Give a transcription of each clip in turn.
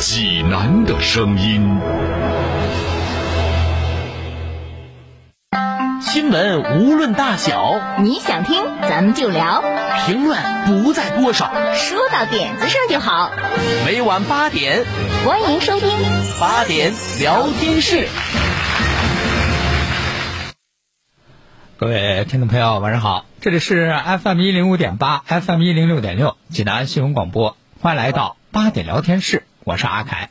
济南的声音。新闻无论大小，你想听咱们就聊，评论不在多少，说到点子上就好。每晚八点，欢迎收听。八点聊天室。各位听众朋友，晚上好，这里是 FM 一零五点八，FM 一零六点六，济南新闻广播，欢迎来到八点聊天室，我是阿凯。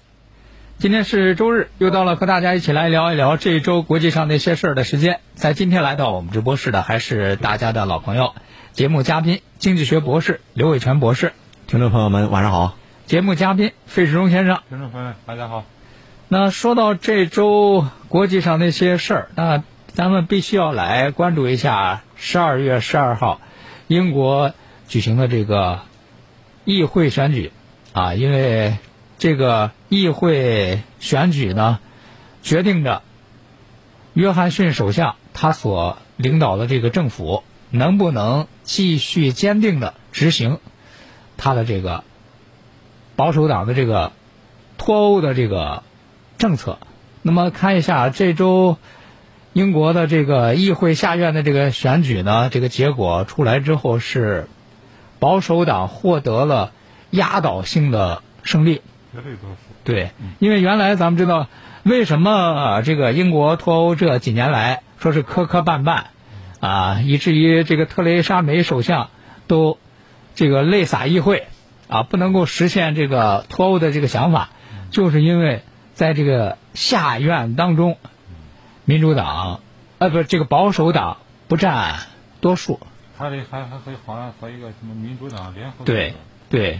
今天是周日，又到了和大家一起来聊一聊这一周国际上那些事儿的时间。在今天来到我们直播室的还是大家的老朋友，节目嘉宾经济学博士刘伟全博士。听众朋友们，晚上好。节目嘉宾费世忠先生。听众朋友们，大家好。那说到这周国际上那些事儿，那咱们必须要来关注一下十二月十二号英国举行的这个议会选举啊，因为这个议会选举呢，决定着约翰逊首相他所领导的这个政府能不能继续坚定的执行他的这个保守党的这个脱欧的这个政策。那么看一下这周。英国的这个议会下院的这个选举呢，这个结果出来之后是保守党获得了压倒性的胜利。绝对多数。对，因为原来咱们知道，为什么这个英国脱欧这几年来说是磕磕绊绊啊，以至于这个特蕾莎梅首相都这个泪洒议会啊，不能够实现这个脱欧的这个想法，就是因为在这个下院当中。民主党，呃，不是这个保守党不占多数。他这还还可以好像和一个什么民主党联合。对对，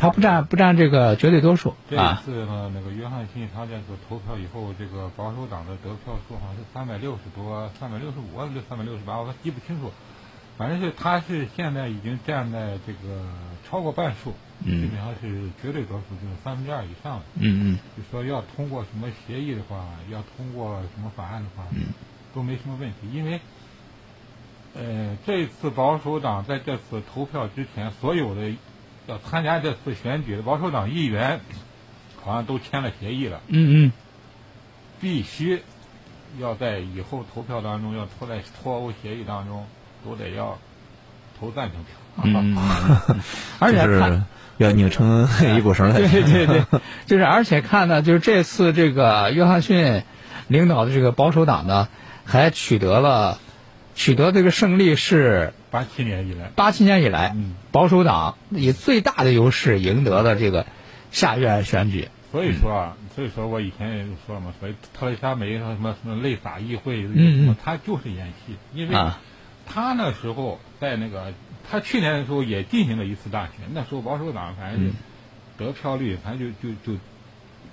他不占不占这个绝对多数啊。这次呢，那个约翰逊他这个投票以后，这个保守党的得票数好像是三百六十多，三百六十五还是三百六十八，我记不清楚。反正是他是现在已经站在这个超过半数。基本上是绝对多数，就是三分之二以上了。嗯嗯。就说要通过什么协议的话，要通过什么法案的话，都没什么问题。因为，呃，这次保守党在这次投票之前，所有的要参加这次选举的保守党议员，好像都签了协议了。嗯嗯。必须要在以后投票当中，要出来脱欧协议当中，都得要投赞成票。嗯。而且看。要拧成 一股绳来对对对，就是而且看呢，就是这次这个约翰逊领导的这个保守党呢，还取得了取得这个胜利是八七年以来八七年以来，嗯保守党以最大的优势赢得了这个下院选举。所以说啊，所以说我以前也说了嘛，所以特蕾莎梅什么什么泪洒议会，嗯他就是演戏，因为他那时候在那个。他去年的时候也进行了一次大选，那时候保守党反正得票率反正就就就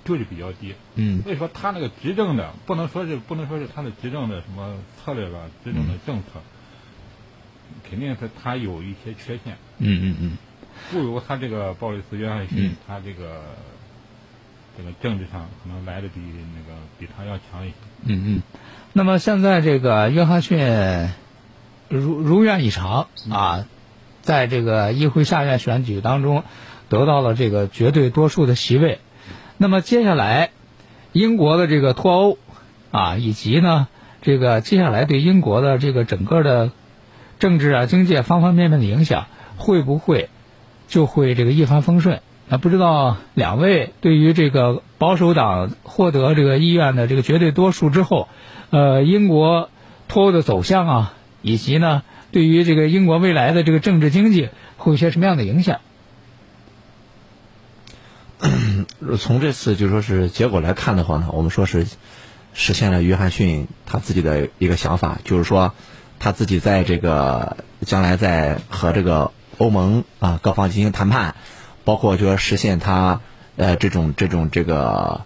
就是比较低。嗯。所以说他那个执政的不能说是不能说是他的执政的什么策略吧，执政的政策肯定是他有一些缺陷。嗯嗯嗯。不如他这个鲍里斯约翰逊，他这个这个政治上可能来的比那个比他要强一些。嗯嗯。那么现在这个约翰逊如如愿以偿啊。在这个议会下院选举当中，得到了这个绝对多数的席位。那么接下来，英国的这个脱欧啊，以及呢，这个接下来对英国的这个整个的政治啊、经济方方面面的影响，会不会就会这个一帆风顺？那不知道两位对于这个保守党获得这个议院的这个绝对多数之后，呃，英国脱欧的走向啊，以及呢？对于这个英国未来的这个政治经济会有些什么样的影响？从这次就说是结果来看的话呢，我们说是实现了约翰逊他自己的一个想法，就是说他自己在这个将来在和这个欧盟啊各方进行谈判，包括就说实现他呃这种这种这个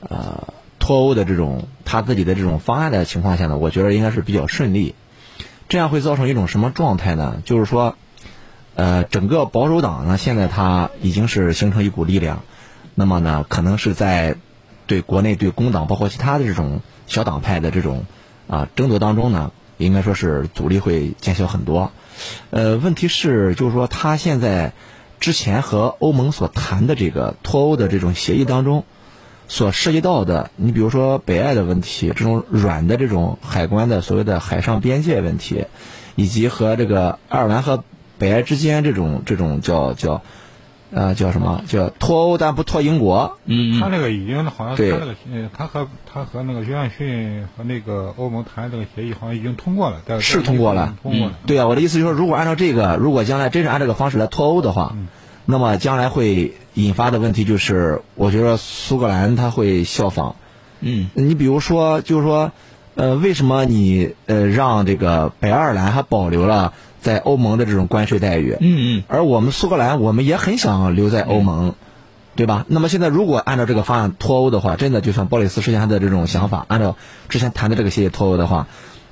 呃脱欧的这种他自己的这种方案的情况下呢，我觉得应该是比较顺利。这样会造成一种什么状态呢？就是说，呃，整个保守党呢，现在它已经是形成一股力量，那么呢，可能是在对国内对工党包括其他的这种小党派的这种啊争夺当中呢，应该说是阻力会减小很多。呃，问题是就是说，他现在之前和欧盟所谈的这个脱欧的这种协议当中。所涉及到的，你比如说北爱的问题，这种软的这种海关的所谓的海上边界问题，以及和这个爱尔兰和北爱之间这种这种叫叫，呃叫什么？叫脱欧但不脱英国？嗯他那个已经好像对。他那个呃，他和他和那个约翰逊和那个欧盟谈这个协议好像已经通过了，在是通过了。通过了。对啊，我的意思就是说，如果按照这个，如果将来真是按这个方式来脱欧的话，那么将来会引发的问题就是，我觉得苏格兰他会效仿。嗯。你比如说，就是说，呃，为什么你呃让这个北爱尔兰还保留了在欧盟的这种关税待遇？嗯嗯而我们苏格兰，我们也很想留在欧盟，对吧？那么现在如果按照这个方案脱欧的话，真的就像鲍里斯之前的这种想法，按照之前谈的这个协议脱欧的话，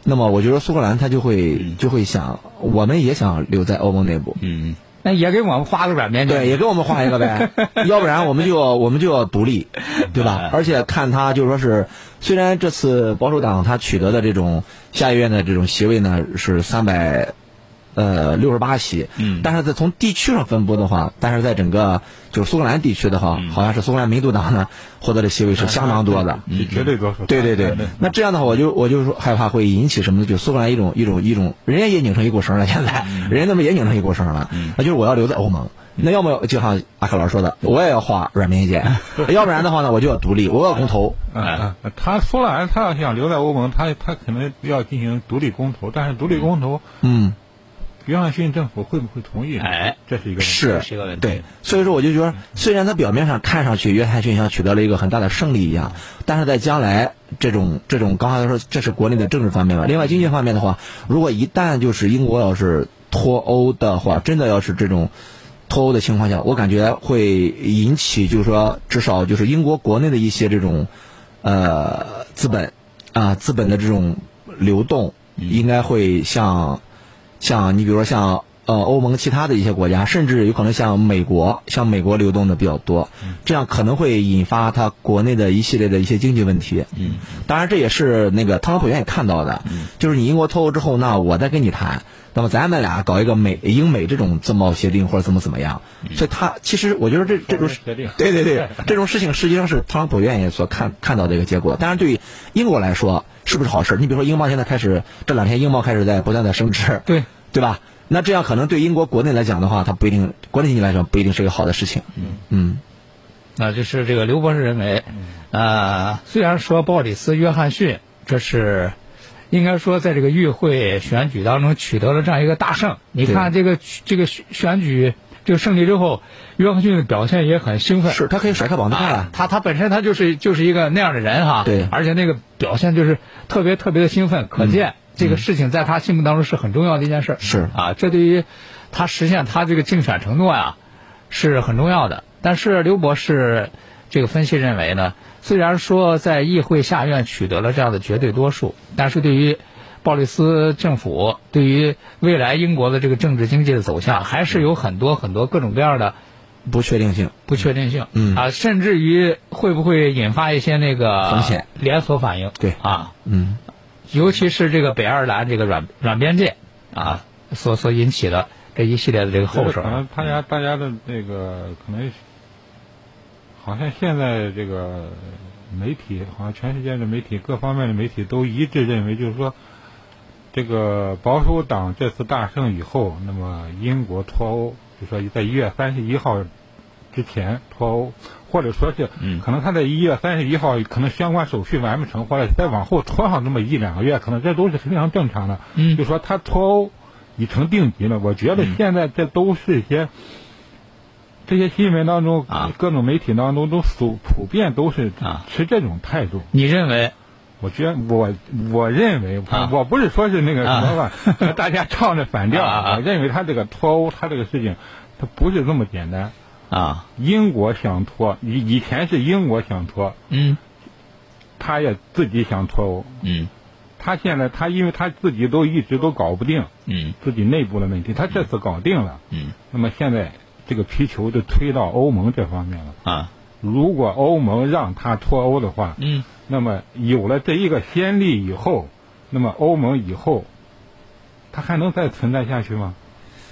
那么我觉得苏格兰他就会就会想，我们也想留在欧盟内部，嗯嗯，那也给我们画个软边界。对，也给我们画一个呗，要不然我们就要我们就要独立，对吧？而且看他就说是，虽然这次保守党他取得的这种下议院的这种席位呢是三百。呃，六十八席，嗯。但是在从地区上分布的话，但是在整个就是苏格兰地区的话，好像是苏格兰民主党呢获得的席位是相当多的，是绝对多数。对对对，那这样的话，我就我就说害怕会引起什么呢？就苏格兰一种一种一种，人家也拧成一股绳了，现在、人家那么也拧成一股绳了，那就是我要留在欧盟。那要么就像阿克老师说的，我也要画软边界，要不然的话呢，我就要独立，我要公投。嗯，嗯他苏格兰他要想留在欧盟，他他可能要进行独立公投，但是独立公投，嗯，约翰逊政府会不会同意？哎，这是一个问题是是一个问题对，所以说我就觉得，虽然他表面上看上去约翰逊像取得了一个很大的胜利一样，但是在将来这种这种刚才说这是国内的政治方面吧，另外经济方面的话，如果一旦就是英国要是脱欧的话，真的要是这种脱欧的情况下，我感觉会引起就是说至少就是英国国内的一些这种呃资本啊资本的这种流动，应该会像。像你比如说像呃欧盟其他的一些国家，甚至有可能像美国，像美国流动的比较多，这样可能会引发它国内的一系列的一些经济问题。嗯，当然这也是那个特朗普愿意看到的，就是你英国脱欧之后，那我再跟你谈，那么咱们俩搞一个美英美这种自贸协定或者怎么怎么样，所以他其实我觉得这这种协定对对对，这种事情实际上是特朗普愿意所看看到的一个结果。当然，对于英国来说，是不是好事？你比如说，英镑现在开始这两天英镑开始在不断的升值，对对吧？那这样可能对英国国内来讲的话，它不一定国内经济来讲不一定是一个好的事情。嗯嗯那就是这个刘博士认为，呃，虽然说鲍里斯·约翰逊这是应该说在这个议会选举当中取得了这样一个大胜，你看这个这个选选举这个胜利之后，约翰逊的表现也很兴奋，是他可以甩开绑带啊了，。他他本身他就是就是一个那样的人哈，对而且那个表现就是特别特别的兴奋，可见这个事情在他心目当中是很重要的一件事。是啊，这对于他实现他这个竞选承诺呀是很重要的。但是刘博士这个分析认为呢，虽然说在议会下院取得了这样的绝对多数，但是对于鲍里斯政府对于未来英国的这个政治经济的走向，还是有很多很多各种各样的不确定性。不确定性，嗯。啊，甚至于会不会引发一些那个风险。连锁反应？对。啊，嗯。尤其是这个北爱尔兰这个软软边界啊，所所引起的这一系列的这个后手。可能大家大家的那个可能，好像现在这个媒体，好像全世界的媒体各方面的媒体都一致认为，就是说，这个保守党这次大胜以后，那么英国脱欧，就说在一月三十一号之前脱欧，或者说是，嗯可能他在一月三十一号可能相关手续完不成，或者再往后拖上那么一两个月，可能这都是非常正常的。嗯就说他脱欧已成定局了，我觉得现在这都是一些。这些新闻当中，啊。各种媒体当中都普普遍都是啊。持这种态度。你认为？我觉得我我认为，啊。我不是说是那个什么吧，和大家唱着反调。啊我认为他这个脱欧，他这个事情，他不是这么简单。啊？英国想脱，以以前是英国想脱，嗯。他他也自己想脱欧，嗯。他现在他因为他自己都一直都搞不定嗯。自己内部的问题，他这次搞定了，嗯。那么现在这个皮球就推到欧盟这方面了。啊如果欧盟让他脱欧的话，嗯那么有了这一个先例以后，那么欧盟以后，它还能再存在下去吗？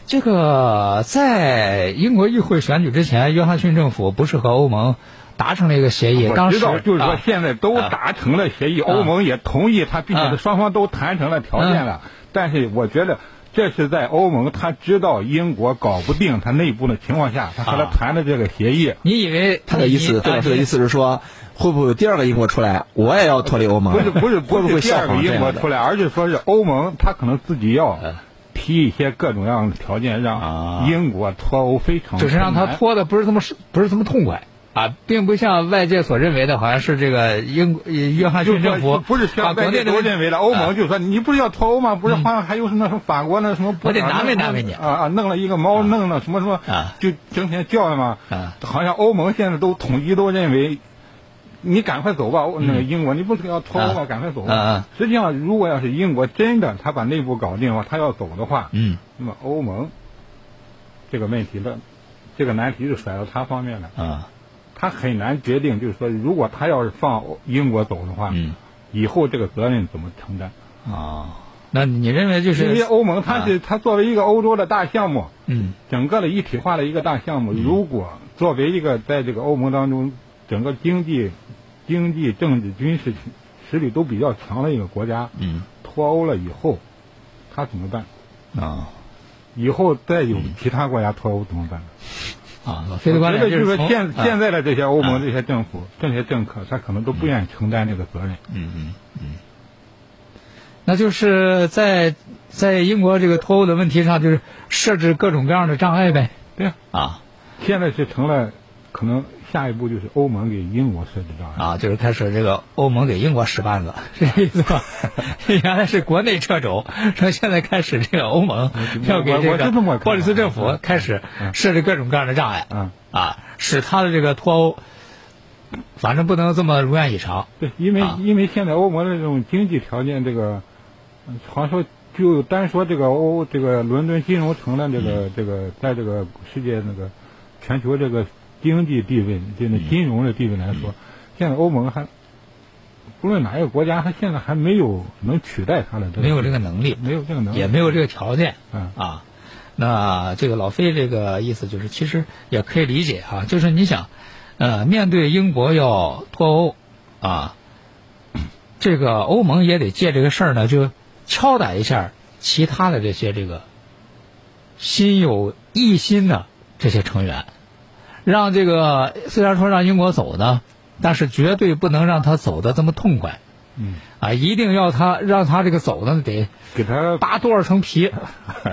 这个在英国议会选举之前，约翰逊政府不是和欧盟达成了一个协议？当时我知道，就是说啊现在都达成了协议，欧盟也同意他，并啊且双方都谈成了条件了。但是我觉得这是在欧盟他知道英国搞不定他内部的情况下，他和他啊谈的这个协议。你以为他的意思，你周老师的意思是说，会不会有第二个英国出来，我也要脱离欧盟？不是不是会不会第二个英国出来，而是说是欧盟他可能自己要嗯提一些各种各样的条件，啊让英国脱欧非常就是让他脱的不是这么不是这么痛快啊，并不像外界所认为的，好像是这个英呃约翰逊政府不是把像外界国内都认为的，欧啊盟就说你不是要脱欧吗？不是好像还有什么什么法国那什么不我得难为难为你啊啊，弄了一个猫，弄了什么什么啊，就整天叫的嘛啊。好像欧盟现在都统一都认为，你赶快走吧，那个英国，你不是要脱欧吗？赶快走。实际上，如果要是英国真的他把内部搞定的话，他要走的话，嗯那么欧盟这个问题的这个难题就甩到他方面了。啊他很难决定，就是说，如果他要是放英国走的话，嗯以后这个责任怎么承担？啊，那你认为就是因为欧盟它是它作为一个欧洲的大项目，嗯整个的一体化的一个大项目，如果作为一个在这个欧盟当中整个经济、经济、政治、军事实力都比较强的一个国家，嗯脱欧了以后，他怎么办？啊以后再有其他国家脱欧怎么办？啊，老飞的观我觉得就是说现啊现在的这些欧啊盟这些政府、这些政客，他可能都不愿意承担这个责任。嗯嗯嗯，那就是在在英国这个脱欧的问题上，就是设置各种各样的障碍呗。对呀、啊现在是成了，可能下一步就是欧盟给英国设置障碍。啊，就是开始这个欧盟给英国使绊子，是这意思吧？原来是国内掣肘，说现在开始这个欧盟要给这个鲍里斯政府开始设置各种各样的障碍嗯，啊，使他的这个脱欧，反正不能这么如愿以偿。对，因为、啊因为现在欧盟的这种经济条件，这个嗯好像说就单说这个欧这个伦敦金融城的这嗯个、这个在这个世界那个全球这个经济地位，就是嗯金融的地位来说，现在欧盟还不论哪一个国家，它现在还没有能取代它的这个没有这个能力，没有这个能力，也没有这个条件。嗯。啊，那这个老费这个意思就是，其实也可以理解啊、就是你想，呃，面对英国要脱欧啊，这个欧盟也得借这个事儿呢，就敲打一下其他的这些这个心有异心的这些成员，让这个虽然说让英国走呢，但是绝对不能让他走的这么痛快。嗯，啊，一定要他让他这个走呢，得给他扒多少层皮，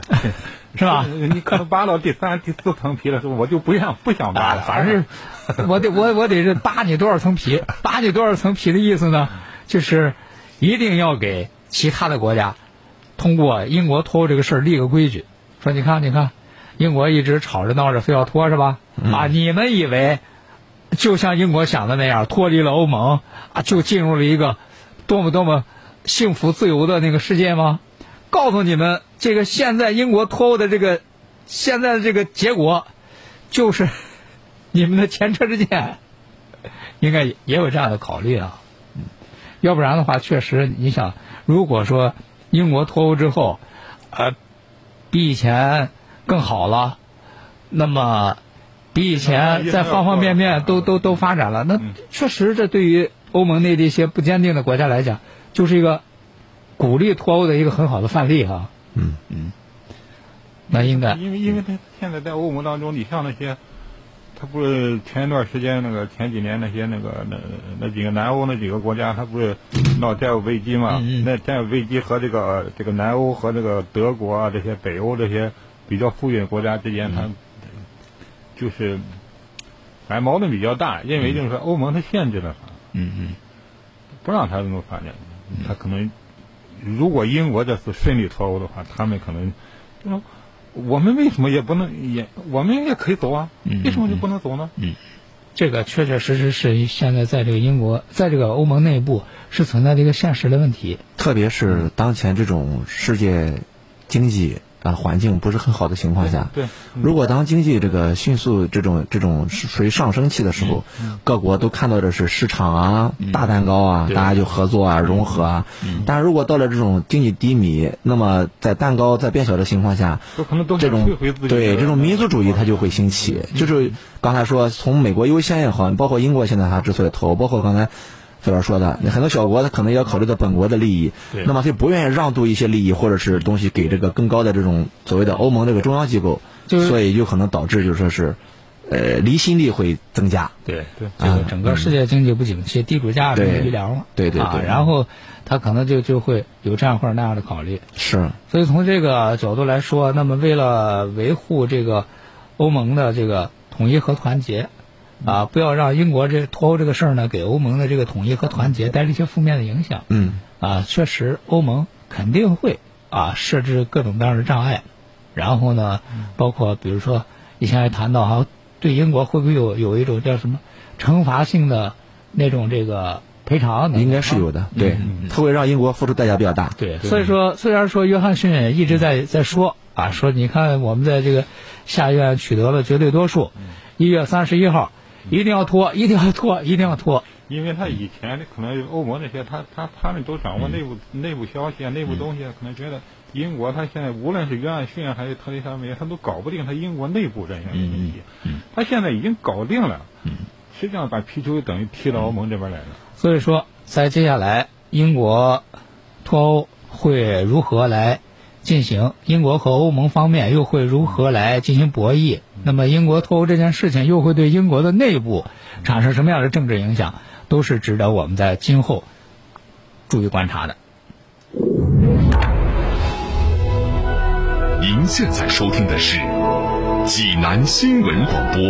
是吧？你可能扒到第三、第四层皮的时候，我就不想不想扒啊，了。反正是 我得我我得是扒你多少层皮，扒你多少层皮的意思呢，就是一定要给其他的国家通过英国脱欧这个事儿立个规矩，说你看你看，英国一直吵着闹着非要脱是吧？啊，你们以为就像英国想的那样，脱离了欧盟啊，就进入了一个多么多么幸福自由的那个世界吗？告诉你们，这个现在英国脱欧的这个现在的这个结果，就是 你们的前车之鉴，应该也有这样的考虑啊。嗯，要不然的话，确实你想，如果说英国脱欧之后，呃，比以前更好了，那么比以前在方方面面都都都发展了，那确实这对于欧盟内的一些不坚定的国家来讲，就是一个鼓励脱欧的一个很好的范例哈。嗯。嗯，那应该。因为因为他现在在欧盟当中，你像那些，他不是前一段时间那个前几年那些那个那那几个南欧那几个国家，他不是闹债务危机嘛？那债务危机和这个这个南欧和这个德国啊这些北欧这些比较富裕的国家之间，它就是反正矛盾比较大，认为就是说欧盟它限制了它，嗯嗯不让它这么发展，它可能如果英国这次顺利脱欧的话，他们可能就说我们为什么也不能也我们也可以走啊？嗯为什么就不能走呢？嗯这个确确实实是现在在这个英国，在这个欧盟内部是存在的一个现实的问题。特别是当前这种世界经济啊环境不是很好的情况下，对，如果当经济这个迅速这种这种是属于上升期的时候，各国都看到的是市场啊、大蛋糕啊，大家就合作啊、融合啊。但是如果到了这种经济低迷，那么在蛋糕在变小的情况下，都可能都这种对这种民族主义它就会兴起。就是刚才说从美国优先也好，包括英国现在它之所以投，包括刚才。费老师说的，很多小国他可能也要考虑到本国的利益，那么他就不愿意让渡一些利益或者是东西给这个更高的这种所谓的欧盟这个中央机构，就是所以就可能导致就是说是，呃，离心力会增加。对对这个整个世界经济不景气，地主价没有余粮了。啊，对对对然后他可能就就会有这样或者那样的考虑。是，所以从这个角度来说，那么为了维护这个欧盟的这个统一和团结，啊，不要让英国这脱欧这个事儿呢，给欧盟的这个统一和团结带来一些负面的影响。嗯，啊，确实欧盟肯定会啊设置各种各样的障碍，然后呢，包括比如说以前还谈到哈，对英国会不会有有一种叫什么惩罚性的那种这个赔偿？应该是有的，对，它会让英国付出代价比较大。对，所以说虽然说约翰逊一直在在说啊，说你看我们在这个下院取得了绝对多数，一月三十一号一定要拖，一定要拖，一定要拖。因为他以前的可能欧盟那些，他他他们都掌握内部、内部消息啊、内部东西啊，可能觉得英国他现在无论是约翰逊啊还是特蕾莎梅，他都搞不定他英国内部人员的问题。他现在已经搞定了，实际上把皮球等于踢到欧盟这边来了。所以说，在接下来英国脱欧会如何来进行？英国和欧盟方面又会如何来进行博弈？那么英国脱欧这件事情又会对英国的内部产生什么样的政治影响？都是值得我们在今后注意观察的。您现在收听的是济南新闻广播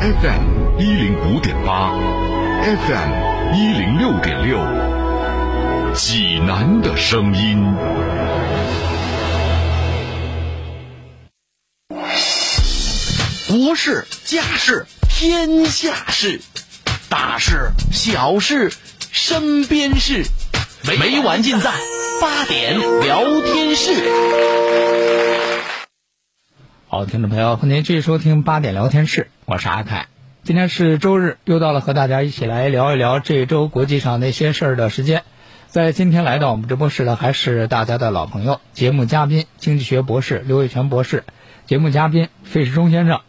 ，FM 一零五点八，FM 一零六点六，济南的声音。国事、家事、天下事，大事、小事、身边事，每晚尽在八点聊天室。好，听众朋友，欢迎继续收听八点聊天室，我是阿凯。今天是周日，又到了和大家一起来聊一聊这周国际上那些事儿的时间。在今天来到我们直播室的还是大家的老朋友，节目嘉宾经济学博士刘伟全博士，节目嘉宾费世忠先生。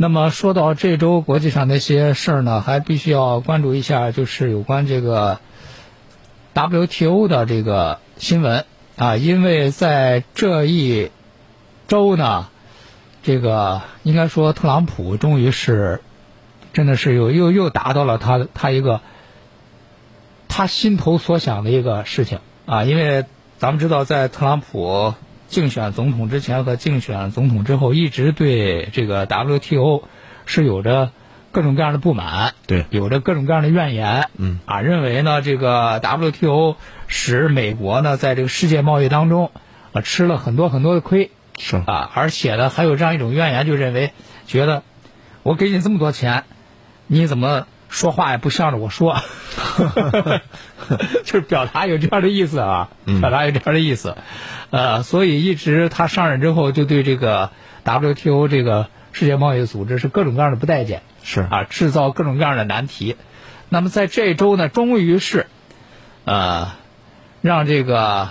那么说到这周国际上那些事儿呢，还必须要关注一下，就是有关这个 WTO 的这个新闻啊，因为在这一周呢，这个应该说特朗普终于是真的是又又又达到了他他一个他心头所想的一个事情啊，因为咱们知道在特朗普。竞选总统之前和竞选总统之后，一直对这个 WTO 是有着各种各样的不满，对，有着各种各样的怨言，嗯，啊，认为呢这个 WTO 使美国呢在这个世界贸易当中啊吃了很多很多的亏，是。啊，而且呢还有这样一种怨言，就认为觉得我给你这么多钱，你怎么说话也不向着我说，就是表达有这样的意思啊，表达有这样的意思。呃，所以一直他上任之后，就对这个 WTO 这个世界贸易组织是各种各样的不待见，是啊，制造各种各样的难题。那么在这周呢，终于是，呃，让这个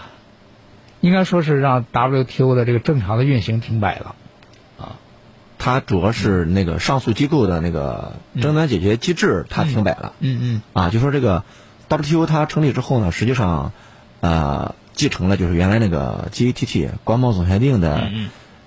应该说是让 WTO 的这个正常的运行停摆了。它主要是那个上诉机构的那个争端解决机制，它停摆了。嗯嗯啊，就说这个 WTO 它成立之后呢，实际上，呃，继承了就是原来那个 GATT 关贸总协定的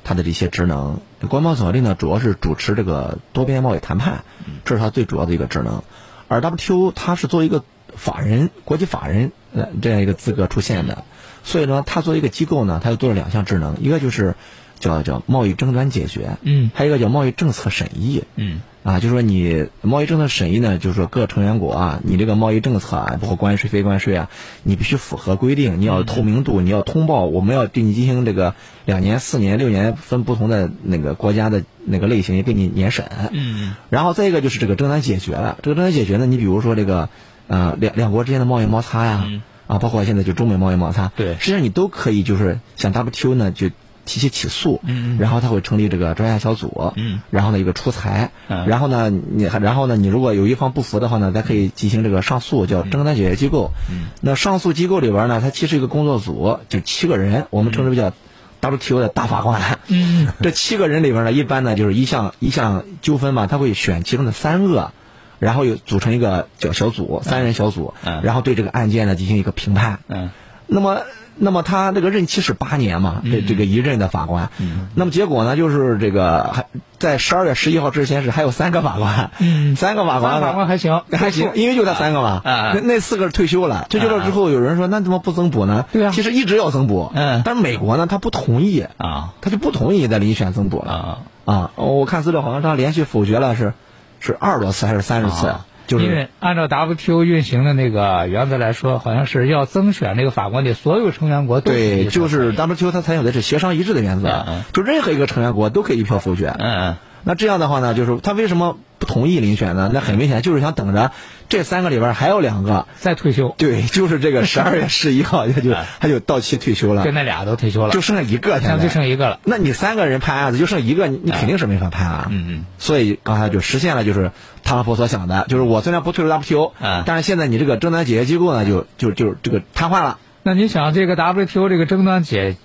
它的这些职能。关贸总协定呢，主要是主持这个多边贸易谈判，这是它最主要的一个职能。而 WTO 它是作为一个法人、国际法人呃这样一个资格出现的，所以呢，它作为一个机构呢，它又做了两项职能，一个就是叫叫贸易争端解决，嗯还有一个叫贸易政策审议。嗯啊，就是说你贸易政策审议呢，就是说各成员国啊，你这个贸易政策啊，包括关税、非关税啊，你必须符合规定，你要透明度，你要通报，我们要对你进行这个两年、四年、六年分不同的那个国家的那个类型也给你年审。嗯然后再一个就是这个争端解决了，这个争端解决呢，你比如说这个呃两两国之间的贸易摩擦呀，啊，包括现在就中美贸易摩擦，对实际上你都可以就是像 WTO 呢就提起起诉，嗯然后他会成立这个专家小组，嗯，然后呢一个出裁，嗯。然后呢你还然后呢你如果有一方不服的话呢，咱可以进行这个上诉，叫争端解决机构，嗯，那上诉机构里边呢，它其实一个工作组就七个人，我们称之为叫 WTO 的大法官，嗯。这七个人里边呢，一般呢就是一项一项纠纷嘛，他会选其中的三个，然后又组成一个叫小组，三人小组，嗯。然后对这个案件呢进行一个评判。嗯。那么，那么他这个任期是八年嘛，这这个一任的法官。嗯。那么结果呢，就是这个还在十二月十一号之前是还有三个法官，嗯。三个法官呢法官还行还行，因为就他三个嘛，啊那四个退休了，退休了之后，有人说那怎么不增补呢？对啊。其实一直要增补，嗯。但是美国呢，他不同意，啊。他就不同意再遴选增补了。啊，啊，我看资料好像他连续否决了是是二十多次还是三十次，啊就是因为按照 WTO 运行的那个原则来说，好像是要增选这个法官的所有成员国都对，就是 WTO 它采用的是协商一致的原则，嗯嗯就任何一个成员国都可以一票否决。嗯那这样的话呢，就是他为什么不同意遴选呢？那很明显就是想等着这三个里边还有两个，在退休，对，就是这个十二月十一号他 就他就到期退休了就，那俩都退休了，就剩下一个现现在就。剩一个了。那你三个人判案子就剩一个，你你肯定是没法判啊。嗯嗯所以刚才就实现了，就是特朗普所想的，就是我虽然不退出 WTO，嗯但是现在你这个争端解决机构呢，就就就这个瘫痪了。那你想，这个 WTO 这个争端解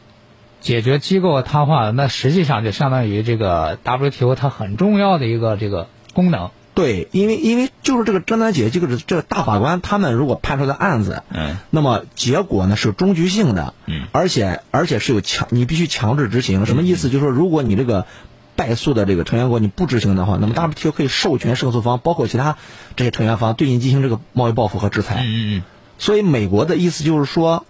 解决机构瘫痪了，那实际上就相当于这个 WTO 它很重要的一个这个功能。对，因为因为就是这个争端解决机构的这个大法官，他们如果判出的案子，嗯那么结果呢是终局性的，嗯，而且而且是有强，你必须强制执行。什么意思？就是说，如果你这个败诉的这个成员国你不执行的话，那么 WTO 可以授权胜诉方，包括其他这些成员方对你进行这个贸易报复和制裁。嗯嗯所以美国的意思就是说，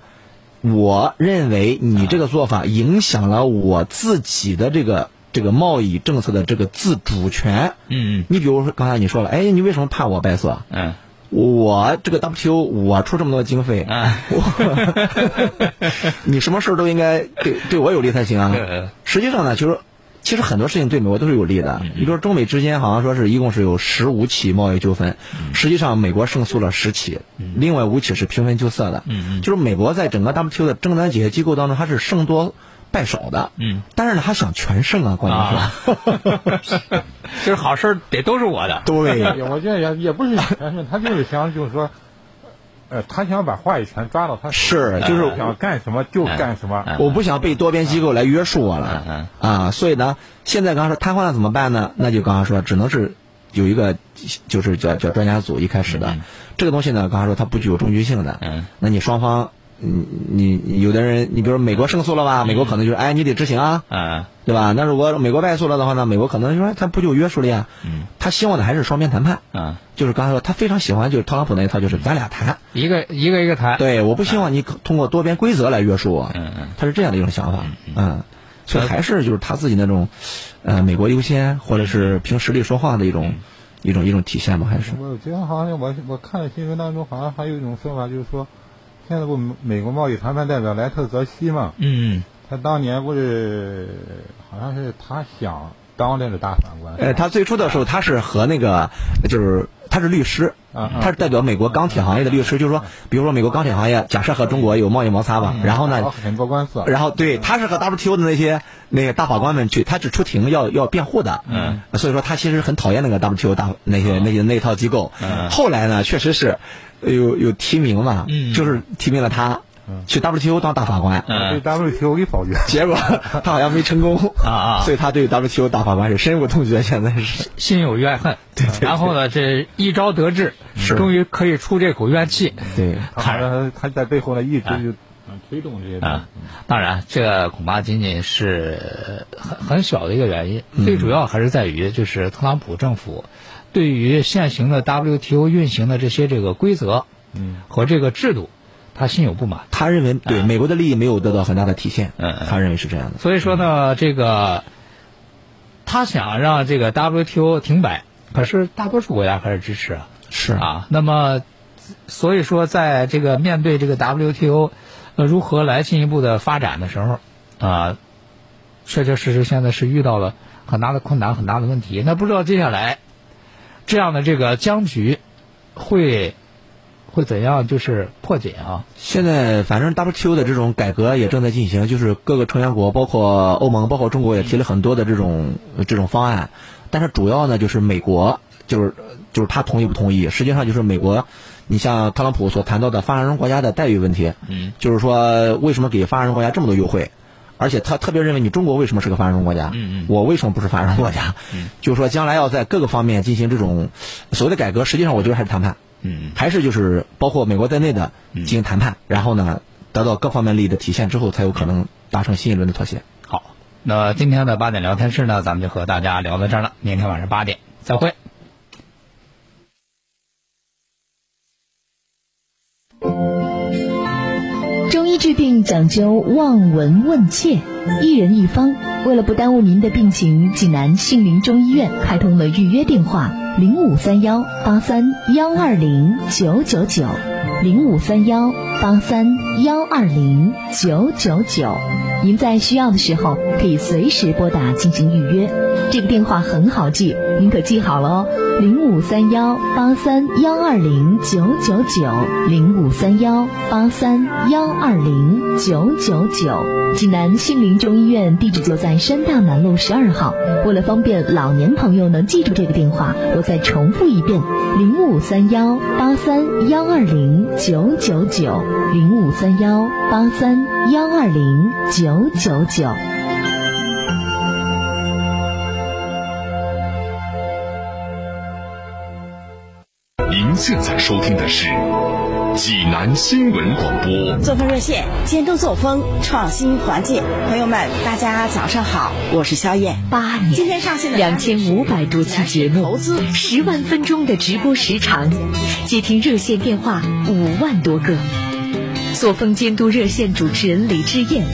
我认为你这个做法影响了我自己的这个这个贸易政策的这个自主权。嗯你比如说刚才你说了，哎，你为什么判我败诉？啊？嗯我这个 WTO 我出这么多经费，啊我 你什么事儿都应该对对我有利才行啊呃。实际上呢，就是其实很多事情对美国都是有利的。嗯你比如说中美之间好像说是一共是有十五起贸易纠纷，嗯实际上美国胜诉了十起，另外五起是平分秋色的。嗯就是美国在整个 WTO 的争端解决机构当中，它是胜多败少的。嗯，但是呢，他想全胜啊，关键是。啊，就是好事得都是我的。对，我觉得也也不是全胜，他就是想就是说，呃，他想把话语权抓到他手里是就是想干什么就干什么。我不想被多边机构来约束我嗯了啊，所以呢，现在刚刚说瘫痪了怎么办呢？那就刚刚说，只能是有一个就是叫叫专家组一开始的这个东西呢，刚刚说它不具有终局性的嗯，那你双方。你你你有的人，你比如说美国胜诉了吧，美国可能就是哎，你得执行啊，嗯。对吧？那如果美国败诉了的话呢，美国可能说他不就有约束力啊，嗯。他希望的还是双边谈判，嗯，就是刚才说他非常喜欢就是特朗普那一套，就是咱俩谈，一个一个一个谈。对，我不希望你通过多边规则来约束我，嗯嗯。他是这样的一种想法，嗯，所以还是就是他自己那种，呃，美国优先或者是凭实力说话的一种一种一种体现吧，还是？我觉得好像我我看了新闻当中，好像还有一种说法，就是说，现在不美国贸易谈判代表莱特泽西嘛，嗯。他当年不是好像是他想当这个大法官，呃，他最初的时候他是和那个就是他是律师。啊他是代表美国钢铁行业的律师，就是说，比如说美国钢铁行业，假设和中国有贸易摩擦吧，然后呢，很多官司，然后对，他是和 WTO 的那些那个大法官们去，他只出庭要要辩护的，嗯，所以说他其实很讨厌那个 WTO 大那些那些那套机构。嗯。后来呢，确实是有有提名嘛，嗯就是提名了他去 WTO 当大法官，嗯被 WTO 给否决。结果 他好像没成功啊啊 所以他对 WTO 大法官是深恶痛绝，现在是。心有怨恨。对对对然后呢，这一招得志，是终于可以出这口怨气。对，他他在背后呢一直就嗯推动这些东西啊，当然，这恐怕仅仅是很很小的一个原因，最主要还是在于就是特朗普政府对于现行的 WTO 运行的这些这个规则，嗯，和这个制度，他心有不满。他认为对美国的利益没有得到很大的体现，嗯嗯他认为是这样的。所以说呢，这个他想让这个 WTO 停摆，可是大多数国家还是支持啊。是啊，那么所以说，在这个面对这个 WTO 呃如何来进一步的发展的时候啊，确确实实现在是遇到了很大的困难、很大的问题。那不知道接下来这样的这个僵局会会怎样就是破解啊？现在反正 WTO 的这种改革也正在进行，就是各个成员国，包括欧盟，包括中国也提了很多的这种这种方案，但是主要呢就是美国就是就是他同意不同意，实际上就是美国，你像特朗普所谈到的发展中国家的待遇问题，嗯，就是说为什么给发展中国家这么多优惠？而且他特别认为你中国为什么是个发展中国家？嗯嗯我为什么不是发展中国家？嗯，就是说将来要在各个方面进行这种所谓的改革，实际上我觉得还是谈判。嗯还是就是包括美国在内的进行谈判，然后呢，得到各方面利益的体现之后，才有可能达成新一轮的妥协。好，那今天的八点聊天室呢，咱们就和大家聊到这儿了。明天晚上八点再会。讲究望闻问切，一人一方。为了不耽误您的病情，济南杏林中医院开通了预约电话：零五三幺八三幺二零九九九，零五三幺八三幺二零九九九。您在需要的时候可以随时拨打进行预约。这个电话很好记，您可记好了哦，零五三幺八三幺二零九九九，零五三幺八三幺二零九九九。济南杏林中医院地址就在山大南路十二号。为了方便老年朋友能记住这个电话，我再重复一遍：零五三幺八三幺二零九九九，零五三幺八三幺二零九九九九。您现在收听的是济南新闻广播。作风热线，监督作风，创新环境。朋友们，大家早上好，我是肖燕。八年，今天上线的两千五百多期节目，投资十万分钟的直播时长，接听热线电话五万多个。作风监督热线主持人李志燕，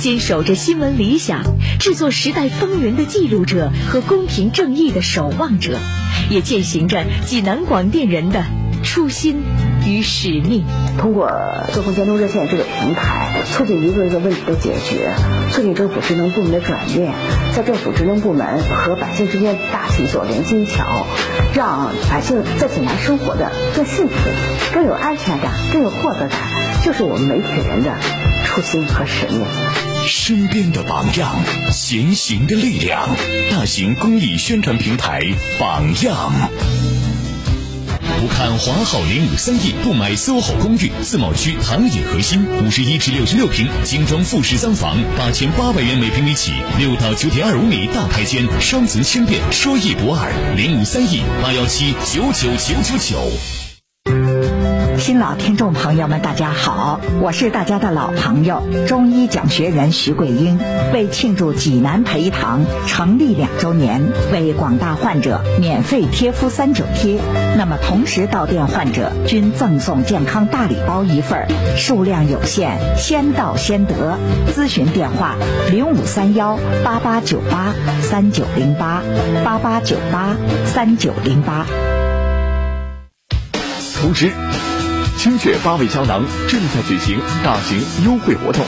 坚守着新闻理想，制作时代风云的记录者和公平正义的守望者，也践行着济南广电人的初心与使命。通过作风监督热线这个平台，促进一个一个问题的解决，促进政府职能部门的转变，在政府职能部门和百姓之间搭起一座连心桥，让百姓在济南生活的更幸福、更有安全感、更有获得感，就是我们媒体人的初心和使命。身边的榜样，前行的力量。大型公益宣传平台榜样。不看华浩零五三亿，不买 SOHO 公寓，自贸区唐冶核心五十一至六十六平精装复式三房，八千八百元每平米起，六到九点二五米大开间，双层轻便，说一不二。零五三亿八幺七九九九九九。新老听众朋友们，大家好，我是大家的老朋友中医讲学人徐桂英。为庆祝济南培堂成立两周年，为广大患者免费贴敷三九贴，那么同时到店患者均赠送健康大礼包一份儿，数量有限，先到先得。咨询电话：零五三幺八八九八三九零八八八九八三九零八。同时：清血八味胶囊正在举行大型优惠活动。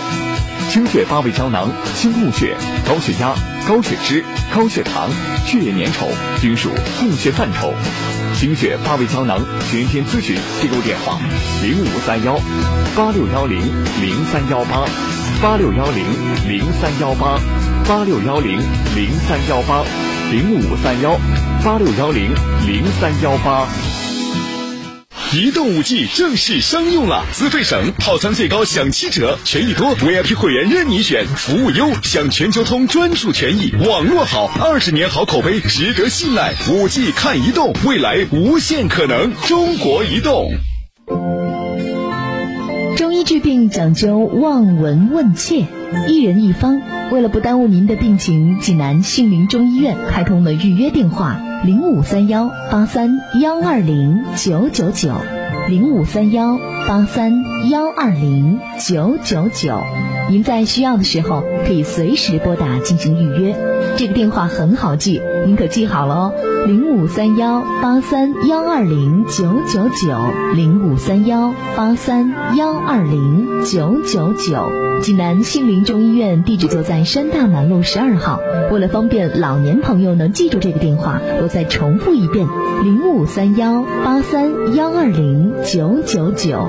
清血八味胶囊，清供血、高血压、高血脂、高血糖、血液粘稠均属供血范畴。清血八味胶囊全天咨询订购电话：零五三幺八六幺零零三幺八八六幺零零三幺八八六幺零零三幺八零五三幺八六幺零零三幺八。移动五 G 正式商用了，资费省，套餐最高享七折，权益多，VIP 会员任你选，服务优，享全球通专属权益，网络好，二十年好口碑，值得信赖。五 G 看移动，未来无限可能。中国移动。中医治病讲究望闻问切，一人一方。为了不耽误您的病情，济南杏林中医院开通了预约电话：零五三幺八三幺二零九九九，零五三幺八三幺二零九九九。您在需要的时候可以随时拨打进行预约。这个电话很好记，您可记好了哦，零五三幺八三幺二零九九九，零五三幺八三幺二零九九九。济南杏林中医院地址就在山大南路十二号。为了方便老年朋友能记住这个电话，我再重复一遍：零五三幺八三幺二零九九九。